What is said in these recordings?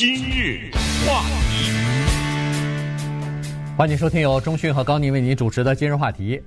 今日话题，欢迎收听由中讯和高宁为您主持的今日话题。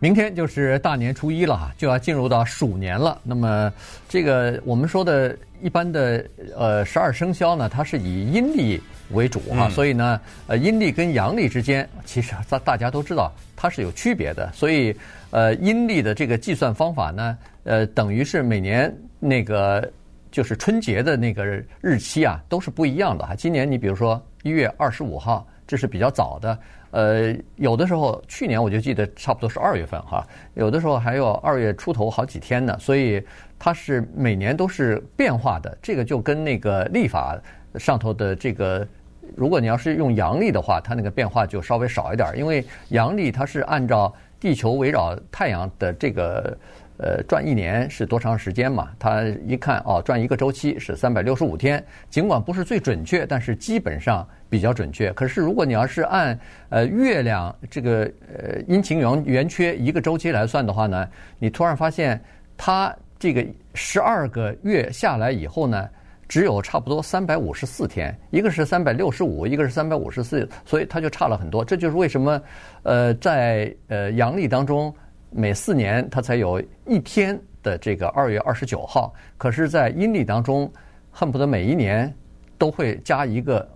明天就是大年初一了哈，就要进入到鼠年了。那么，这个我们说的一般的呃十二生肖呢，它是以阴历为主哈，嗯、所以呢，呃阴历跟阳历之间，其实大大家都知道它是有区别的。所以，呃阴历的这个计算方法呢，呃等于是每年那个就是春节的那个日期啊，都是不一样的哈。今年你比如说一月二十五号，这是比较早的。呃，有的时候去年我就记得差不多是二月份哈，有的时候还有二月出头好几天呢，所以它是每年都是变化的。这个就跟那个历法上头的这个，如果你要是用阳历的话，它那个变化就稍微少一点，因为阳历它是按照地球围绕太阳的这个。呃，转一年是多长时间嘛？他一看哦，转一个周期是三百六十五天。尽管不是最准确，但是基本上比较准确。可是如果你要是按呃月亮这个呃阴晴圆圆缺一个周期来算的话呢，你突然发现它这个十二个月下来以后呢，只有差不多三百五十四天，一个是三百六十五，一个是三百五十四，所以它就差了很多。这就是为什么呃在呃阳历当中。每四年，它才有一天的这个二月二十九号。可是，在阴历当中，恨不得每一年都会加一个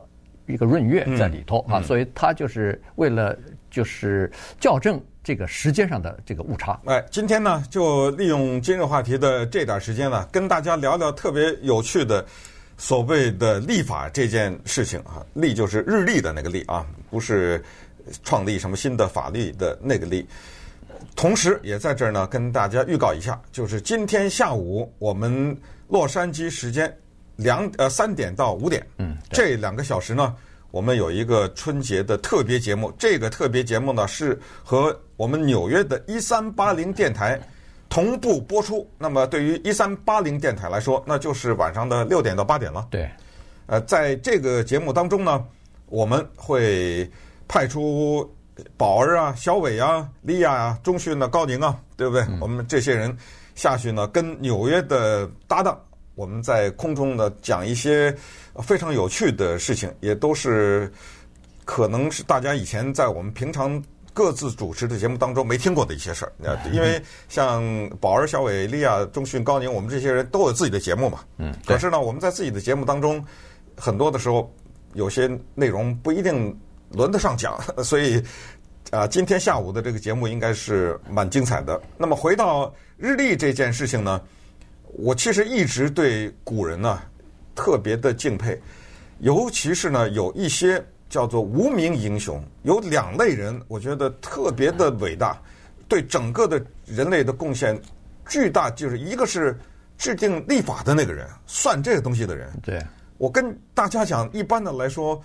一个闰月在里头啊。所以，它就是为了就是校正这个时间上的这个误差。哎，今天呢，就利用今日话题的这点时间呢，跟大家聊聊特别有趣的所谓的历法这件事情啊。历就是日历的那个历啊，不是创立什么新的法律的那个历。同时，也在这儿呢，跟大家预告一下，就是今天下午我们洛杉矶时间两呃三点到五点，嗯，这两个小时呢，我们有一个春节的特别节目。这个特别节目呢，是和我们纽约的一三八零电台同步播出。那么，对于一三八零电台来说，那就是晚上的六点到八点了。对，呃，在这个节目当中呢，我们会派出。宝儿啊，小伟啊，利亚啊，中讯的高宁啊，对不对？嗯、我们这些人下去呢，跟纽约的搭档，我们在空中呢讲一些非常有趣的事情，也都是可能是大家以前在我们平常各自主持的节目当中没听过的一些事儿。因为像宝儿、小伟、利亚、中讯、高宁，我们这些人都有自己的节目嘛。嗯。可是呢，我们在自己的节目当中，很多的时候有些内容不一定。轮得上讲，所以啊，今天下午的这个节目应该是蛮精彩的。那么回到日历这件事情呢，我其实一直对古人呢特别的敬佩，尤其是呢有一些叫做无名英雄，有两类人，我觉得特别的伟大，对整个的人类的贡献巨大。就是一个是制定立法的那个人，算这个东西的人。对，我跟大家讲，一般的来说。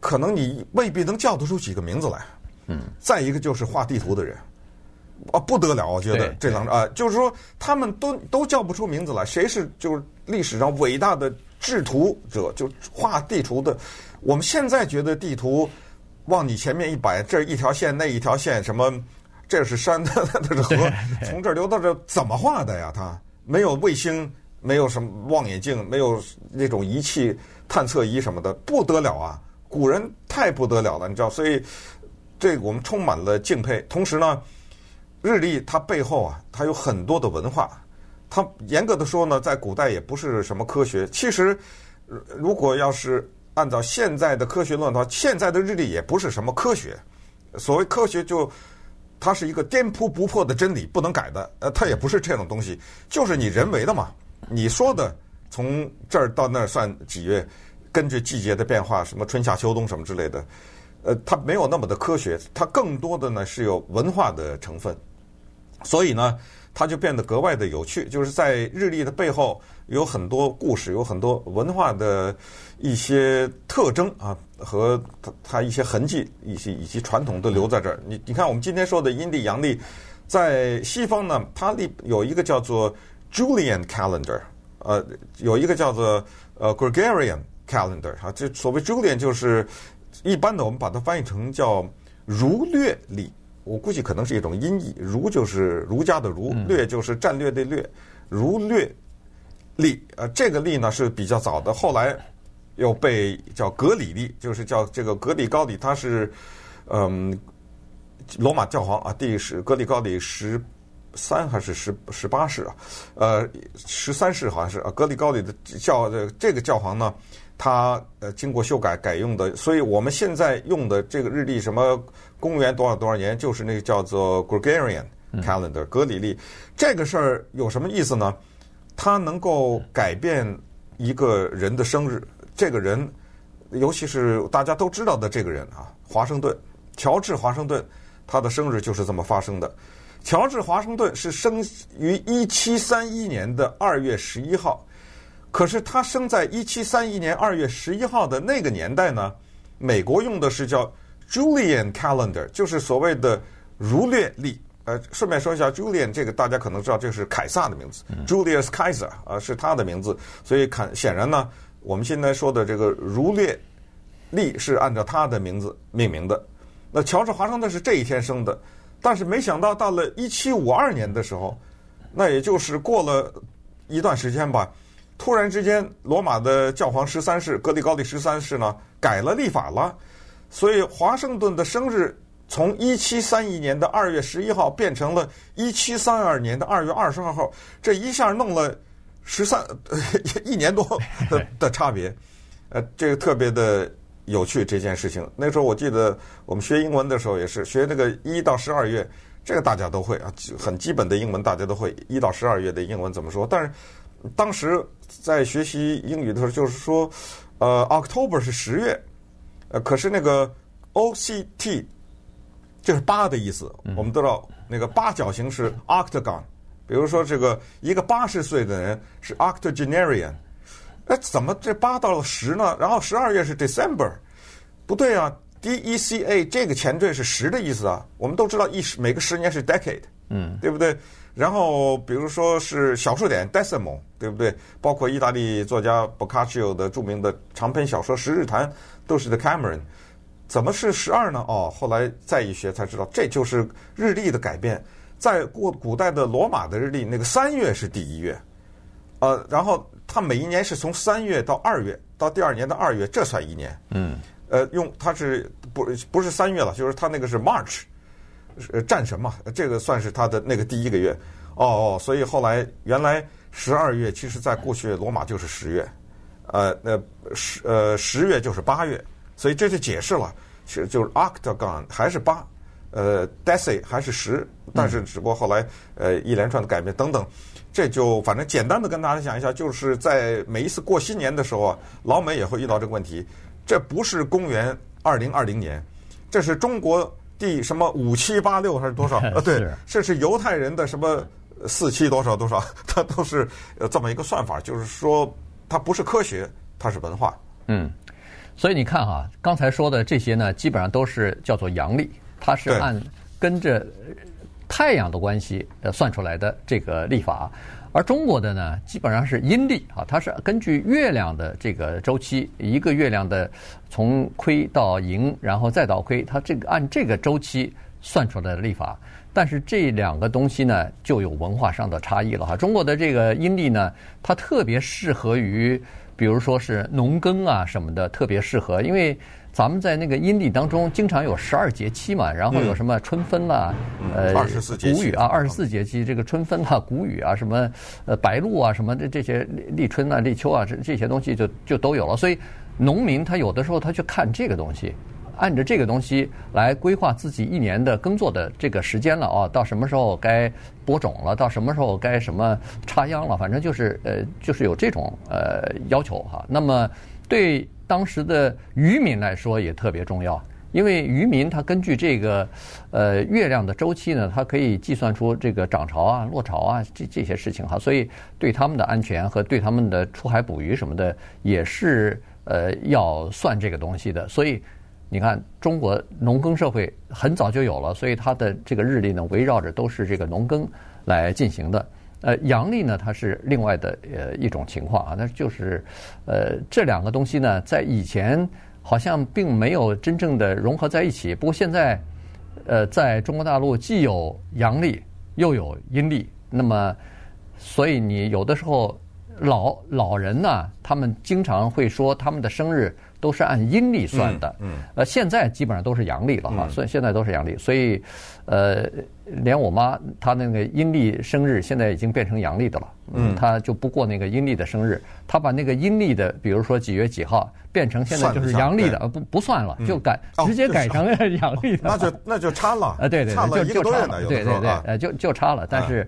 可能你未必能叫得出几个名字来，嗯。再一个就是画地图的人，啊，不得了，我觉得这两啊，就是说他们都都叫不出名字来，谁是就是历史上伟大的制图者，就画地图的。我们现在觉得地图往你前面一摆，这一条线，那一条线，什么这是山，那是河，从这儿流到这儿，怎么画的呀？他没有卫星，没有什么望远镜，没有那种仪器探测仪什么的，不得了啊！古人太不得了了，你知道，所以这个我们充满了敬佩。同时呢，日历它背后啊，它有很多的文化。它严格的说呢，在古代也不是什么科学。其实，如果要是按照现在的科学论的话，现在的日历也不是什么科学。所谓科学，就它是一个颠扑不破的真理，不能改的。呃，它也不是这种东西，就是你人为的嘛。你说的从这儿到那儿算几月？根据季节的变化，什么春夏秋冬什么之类的，呃，它没有那么的科学，它更多的呢是有文化的成分，所以呢，它就变得格外的有趣。就是在日历的背后有很多故事，有很多文化的一些特征啊，和它它一些痕迹，一些以及传统都留在这儿。你你看，我们今天说的阴历阳历，在西方呢，它里有一个叫做 Julian Calendar，呃，有一个叫做呃 Gregorian。Calendar 哈，这所谓 Julian 就是一般的，我们把它翻译成叫儒略历。我估计可能是一种音译，儒就是儒家的儒，略就是战略的略，儒略历。呃，这个历呢是比较早的，后来又被叫格里历，就是叫这个格里高里，他是嗯罗马教皇啊，第十格里高里十三还是十十八世啊？呃，十三世好像是啊。格里高里的教这个教皇呢，他呃经过修改改用的，所以我们现在用的这个日历，什么公元多少多少年，就是那个叫做 Gregorian Calendar 格里历。这个事儿有什么意思呢？它能够改变一个人的生日。这个人，尤其是大家都知道的这个人啊，华盛顿，乔治华盛顿，他的生日就是这么发生的。乔治华盛顿是生于一七三一年的二月十一号，可是他生在一七三一年二月十一号的那个年代呢，美国用的是叫 Julian Calendar，就是所谓的儒略历。呃，顺便说一下，Julian 这个大家可能知道，这是凯撒的名字，Julius Caesar 啊是他的名字，所以看显然呢。我们现在说的这个儒略历是按照他的名字命名的。那乔治华盛顿是这一天生的，但是没想到到了一七五二年的时候，那也就是过了一段时间吧，突然之间，罗马的教皇十三世格里高利十三世呢改了历法了，所以华盛顿的生日从一七三一年的二月十一号变成了一七三二年的二月二十二号，这一下弄了。十三 一年多的的差别，呃，这个特别的有趣这件事情。那时候我记得我们学英文的时候也是学那个一到十二月，这个大家都会啊，很基本的英文大家都会。一到十二月的英文怎么说？但是当时在学习英语的时候，就是说，呃，October 是十月，呃，可是那个 O C T 就是八的意思，我们都知道那个八角形是 Octagon。比如说，这个一个八十岁的人是 octogenarian，那，怎么这八到了十呢？然后十二月是 December，不对啊，D E C A 这个前缀是十的意思啊。我们都知道一十每个十年是 decade，嗯，对不对？然后比如说是小数点 decimal，对不对？包括意大利作家 Boccaccio 的著名的长篇小说《十日谈》都是 The Cameron 怎么是十二呢？哦，后来再一学才知道，这就是日历的改变。在过古代的罗马的日历，那个三月是第一月，呃，然后它每一年是从三月到二月，到第二年的二月，这算一年。嗯，呃，用它是不不是三月了，就是它那个是 March，呃，战神嘛，这个算是他的那个第一个月。哦哦，所以后来原来十二月，其实在过去罗马就是十月，呃，那十呃十月就是八月，所以这就解释了，其实就是 Octagon 还是八。呃，Deci 还是十，但是只不过后来呃一连串的改变等等，这就反正简单的跟大家讲一下，就是在每一次过新年的时候啊，老美也会遇到这个问题。这不是公元二零二零年，这是中国第什么五七八六还是多少？呃，对，这是犹太人的什么四七多少多少，它都是这么一个算法，就是说它不是科学，它是文化。嗯，所以你看哈，刚才说的这些呢，基本上都是叫做阳历。它是按跟着太阳的关系呃算出来的这个历法，而中国的呢基本上是阴历啊，它是根据月亮的这个周期，一个月亮的从亏到盈，然后再到亏，它这个按这个周期算出来的历法。但是这两个东西呢就有文化上的差异了哈。中国的这个阴历呢，它特别适合于，比如说是农耕啊什么的，特别适合，因为。咱们在那个阴历当中，经常有十二节气嘛，然后有什么春分啦，呃，谷雨啊，二十四节气，这个春分啊，谷雨啊，什么呃白露啊，什么这这些立春啊、立秋啊，这这些东西就就都有了。所以农民他有的时候他去看这个东西，按着这个东西来规划自己一年的耕作的这个时间了啊，到什么时候该播种了，到什么时候该什么插秧了，反正就是呃，就是有这种呃要求哈。那么对。当时的渔民来说也特别重要，因为渔民他根据这个呃月亮的周期呢，他可以计算出这个涨潮啊、落潮啊这这些事情哈，所以对他们的安全和对他们的出海捕鱼什么的也是呃要算这个东西的。所以你看，中国农耕社会很早就有了，所以它的这个日历呢围绕着都是这个农耕来进行的。呃，阳历呢，它是另外的呃一种情况啊，那就是，呃，这两个东西呢，在以前好像并没有真正的融合在一起。不过现在，呃，在中国大陆既有阳历又有阴历，那么，所以你有的时候老老人呢，他们经常会说他们的生日都是按阴历算的，嗯，呃，现在基本上都是阳历了哈，所以现在都是阳历，所以，呃，连我妈她那个阴历生日现在已经变成阳历的了，嗯，她就不过那个阴历的生日，她把那个阴历的，比如说几月几号，变成现在就是阳历的，不不算了，就改直接改成阳历的，那就那就差了，呃，对对，就就差了，对对对，呃，就就差了，但是。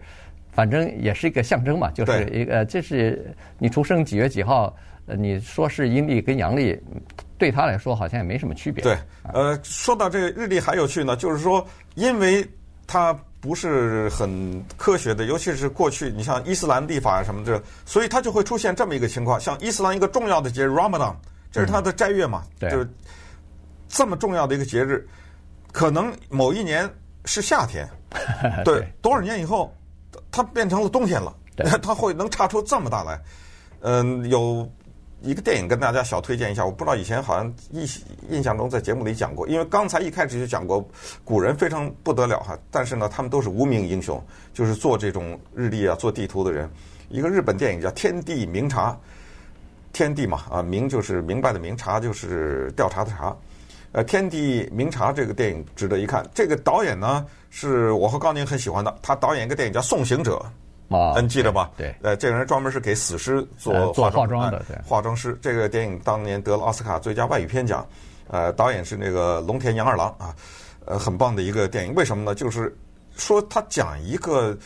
反正也是一个象征嘛，就是一个，这是你出生几月几号，呃，你说是阴历跟阳历，对他来说好像也没什么区别。对，呃，说到这个日历还有趣呢，就是说，因为它不是很科学的，尤其是过去，你像伊斯兰历法啊什么的，所以它就会出现这么一个情况，像伊斯兰一个重要的节日 Ramadan，这是它的斋月嘛，对，就是这么重要的一个节日，可能某一年是夏天，对，多少年以后。它变成了冬天了，它会能差出这么大来。嗯，有一个电影跟大家小推荐一下，我不知道以前好像印印象中在节目里讲过，因为刚才一开始就讲过，古人非常不得了哈，但是呢，他们都是无名英雄，就是做这种日历啊、做地图的人。一个日本电影叫《天地明察》，天地嘛啊，明就是明白的明，察就是调查的查。呃，《天地明察》这个电影值得一看。这个导演呢，是我和高宁很喜欢的。他导演一个电影叫《送行者》，啊，你记得吧？对。呃，这个人专门是给死尸做化妆的，对。化妆师。这个电影当年得了奥斯卡最佳外语片奖。呃，导演是那个龙田洋二郎啊，呃，很棒的一个电影。为什么呢？就是说他讲一个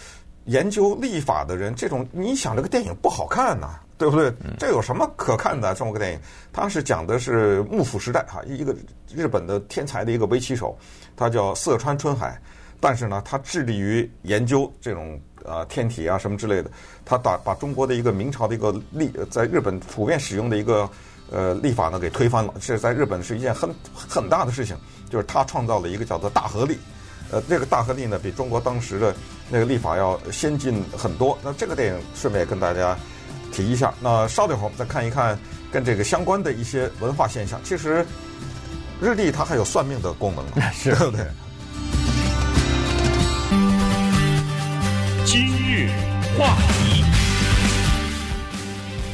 研究立法的人，这种你想这个电影不好看呐。对不对？这有什么可看的？这么个电影，他是讲的是幕府时代哈，一个日本的天才的一个围棋手，他叫色川春海。但是呢，他致力于研究这种呃天体啊什么之类的。他把把中国的一个明朝的一个历，在日本普遍使用的一个呃历法呢给推翻了。这在日本是一件很很大的事情，就是他创造了一个叫做大和历。呃，这个大和历呢，比中国当时的那个历法要先进很多。那这个电影顺便也跟大家。提一下，那稍等会儿我们再看一看跟这个相关的一些文化现象。其实日历它还有算命的功能，是对不对？话题，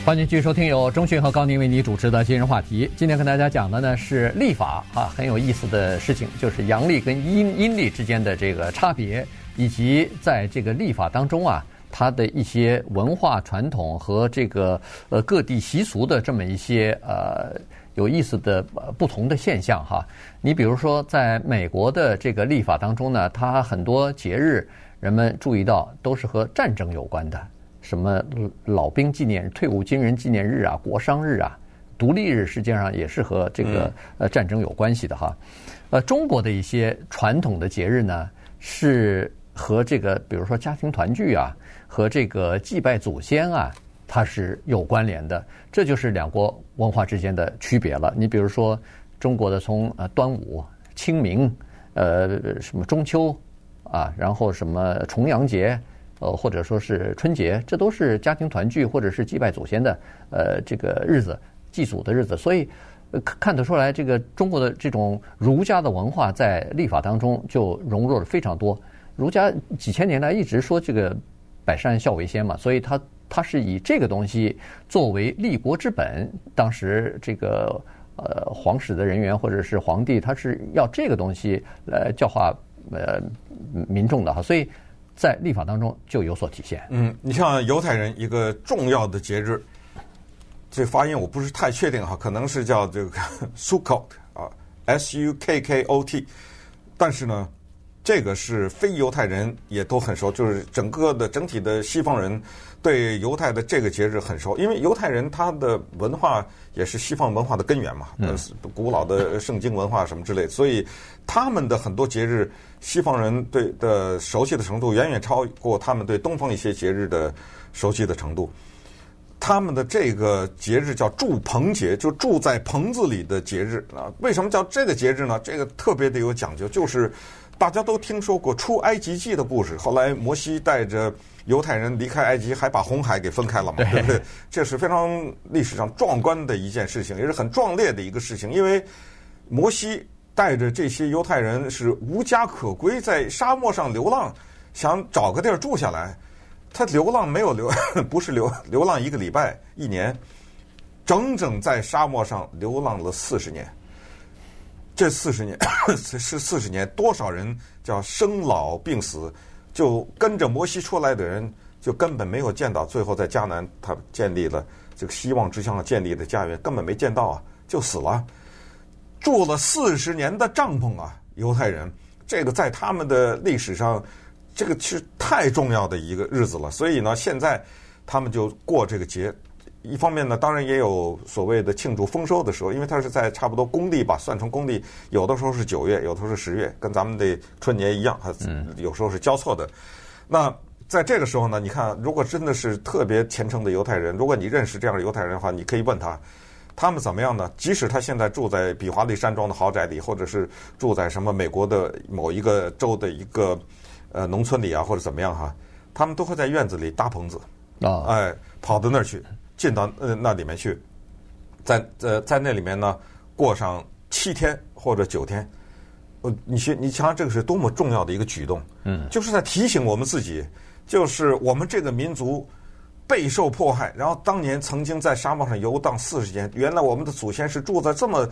欢迎继续收听由中讯和高宁为你主持的今日话题。今天跟大家讲的呢是历法啊，很有意思的事情，就是阳历跟阴阴历之间的这个差别，以及在这个历法当中啊。它的一些文化传统和这个呃各地习俗的这么一些呃有意思的不同的现象哈，你比如说在美国的这个历法当中呢，它很多节日人们注意到都是和战争有关的，什么老兵纪念、退伍军人纪念日啊、国殇日啊、独立日，实际上也是和这个呃战争有关系的哈。呃，中国的一些传统的节日呢，是和这个比如说家庭团聚啊。和这个祭拜祖先啊，它是有关联的，这就是两国文化之间的区别了。你比如说，中国的从呃端午、清明，呃什么中秋啊，然后什么重阳节，呃或者说是春节，这都是家庭团聚或者是祭拜祖先的呃这个日子，祭祖的日子。所以看得出来，这个中国的这种儒家的文化在历法当中就融入了非常多。儒家几千年来一直说这个。百善孝为先嘛，所以他他是以这个东西作为立国之本。当时这个呃皇室的人员或者是皇帝，他是要这个东西来教化呃民众的哈，所以在立法当中就有所体现。嗯，你像犹太人一个重要的节日，这发音我不是太确定哈，可能是叫这个 Sukkot 啊，S U K K O T，但是呢。这个是非犹太人也都很熟，就是整个的整体的西方人对犹太的这个节日很熟，因为犹太人他的文化也是西方文化的根源嘛，嗯，古老的圣经文化什么之类，所以他们的很多节日，西方人对的熟悉的程度远远超过他们对东方一些节日的熟悉的程度。他们的这个节日叫住棚节，就住在棚子里的节日啊。为什么叫这个节日呢？这个特别的有讲究，就是。大家都听说过出埃及记的故事，后来摩西带着犹太人离开埃及，还把红海给分开了嘛，对不对？这是非常历史上壮观的一件事情，也是很壮烈的一个事情。因为摩西带着这些犹太人是无家可归，在沙漠上流浪，想找个地儿住下来。他流浪没有流，不是流流浪一个礼拜一年，整整在沙漠上流浪了四十年。这四十年 是四十年，多少人叫生老病死，就跟着摩西出来的人，就根本没有见到。最后在迦南，他建立了这个希望之乡上建立的家园，根本没见到啊，就死了。住了四十年的帐篷啊，犹太人，这个在他们的历史上，这个是太重要的一个日子了。所以呢，现在他们就过这个节。一方面呢，当然也有所谓的庆祝丰收的时候，因为它是在差不多公历吧，算成公历，有的时候是九月，有的时候是十月，跟咱们的春节一样，它有时候是交错的。那在这个时候呢，你看，如果真的是特别虔诚的犹太人，如果你认识这样的犹太人的话，你可以问他，他们怎么样呢？即使他现在住在比华利山庄的豪宅里，或者是住在什么美国的某一个州的一个呃农村里啊，或者怎么样哈，他们都会在院子里搭棚子啊，哎，跑到那儿去。进到呃那里面去，在呃在那里面呢过上七天或者九天，呃你去你想想这个是多么重要的一个举动，嗯，就是在提醒我们自己，就是我们这个民族备受迫害，然后当年曾经在沙漠上游荡四十年，原来我们的祖先是住在这么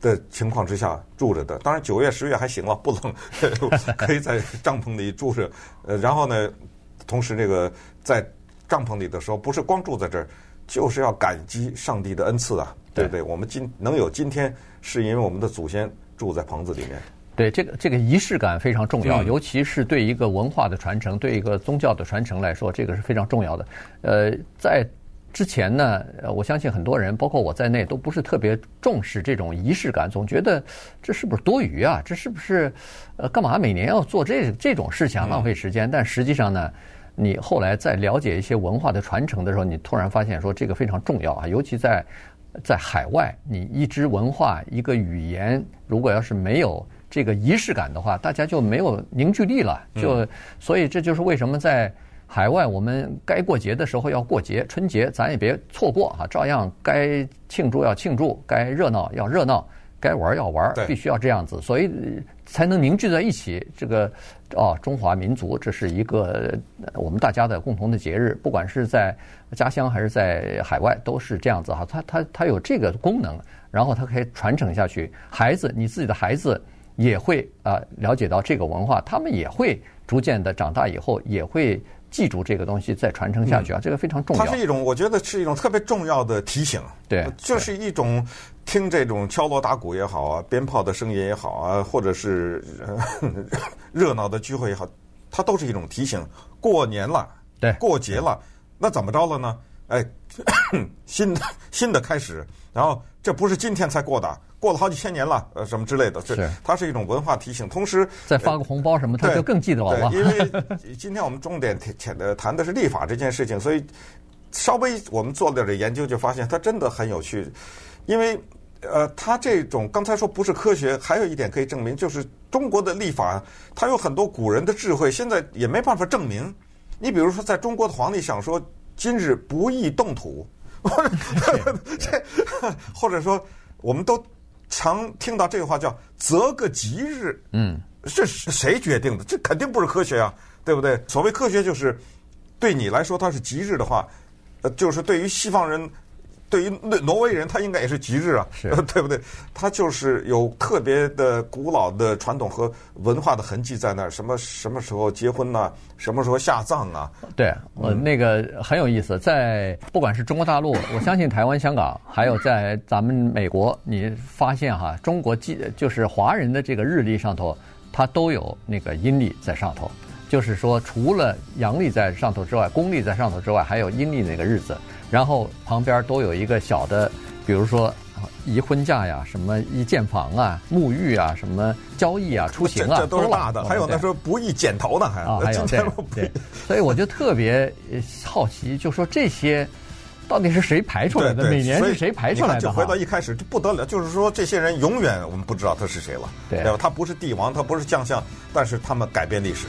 的情况之下住着的。当然九月十月还行了，不冷，可以在帐篷里住着。呃，然后呢，同时这个在帐篷里的时候，不是光住在这儿。就是要感激上帝的恩赐啊，对不对？我们今能有今天，是因为我们的祖先住在棚子里面。对，这个这个仪式感非常重要，尤其是对一个文化的传承、对一个宗教的传承来说，这个是非常重要的。呃，在之前呢，我相信很多人，包括我在内，都不是特别重视这种仪式感，总觉得这是不是多余啊？这是不是呃，干嘛每年要做这这种事情，浪费时间？但实际上呢？你后来在了解一些文化的传承的时候，你突然发现说这个非常重要啊，尤其在在海外，你一支文化、一个语言，如果要是没有这个仪式感的话，大家就没有凝聚力了。就所以这就是为什么在海外，我们该过节的时候要过节，春节咱也别错过啊，照样该庆祝要庆祝，该热闹要热闹。该玩要玩，必须要这样子，所以才能凝聚在一起。这个哦，中华民族，这是一个我们大家的共同的节日，不管是在家乡还是在海外，都是这样子哈。它它它有这个功能，然后它可以传承下去。孩子，你自己的孩子也会啊了解到这个文化，他们也会逐渐的长大以后也会。记住这个东西再传承下去啊，这个非常重要。它是一种，我觉得是一种特别重要的提醒。对，就是一种听这种敲锣打鼓也好啊，鞭炮的声音也好啊，或者是 热闹的聚会也好，它都是一种提醒。过年了，对，过节了，那怎么着了呢？哎，新的新的开始，然后这不是今天才过的。过了好几千年了，呃，什么之类的，是它是一种文化提醒。同时再发个红包什么，他就更记得了。因为 今天我们重点谈的谈的是立法这件事情，所以稍微我们做了点研究，就发现它真的很有趣。因为呃，他这种刚才说不是科学，还有一点可以证明，就是中国的立法，它有很多古人的智慧，现在也没办法证明。你比如说，在中国的皇帝想说今日不宜动土，这或者说我们都。常听到这个话叫“择个吉日”，嗯，这是谁决定的？这肯定不是科学啊，对不对？所谓科学，就是对你来说它是吉日的话，呃，就是对于西方人。对于挪威人，他应该也是吉日啊，是 对不对？他就是有特别的古老的传统和文化的痕迹在那儿。什么什么时候结婚呢？什么时候下葬啊？对，呃，那个很有意思。在不管是中国大陆，我相信台湾、香港，还有在咱们美国，你发现哈，中国记就是华人的这个日历上头，它都有那个阴历在上头。就是说，除了阳历在上头之外，公历在上头之外，还有阴历那个日子。然后旁边都有一个小的，比如说移婚嫁呀，什么一建房啊、沐浴啊、什么交易啊、出行啊，这都是大的。还有那时候不易剪头呢，还啊，还有对对。所以我就特别好奇，就说这些到底是谁排出来的？每年是谁排出来的？就回到一开始就不得了，就是说这些人永远我们不知道他是谁了，对吧？他不是帝王，他不是将相，但是他们改变历史。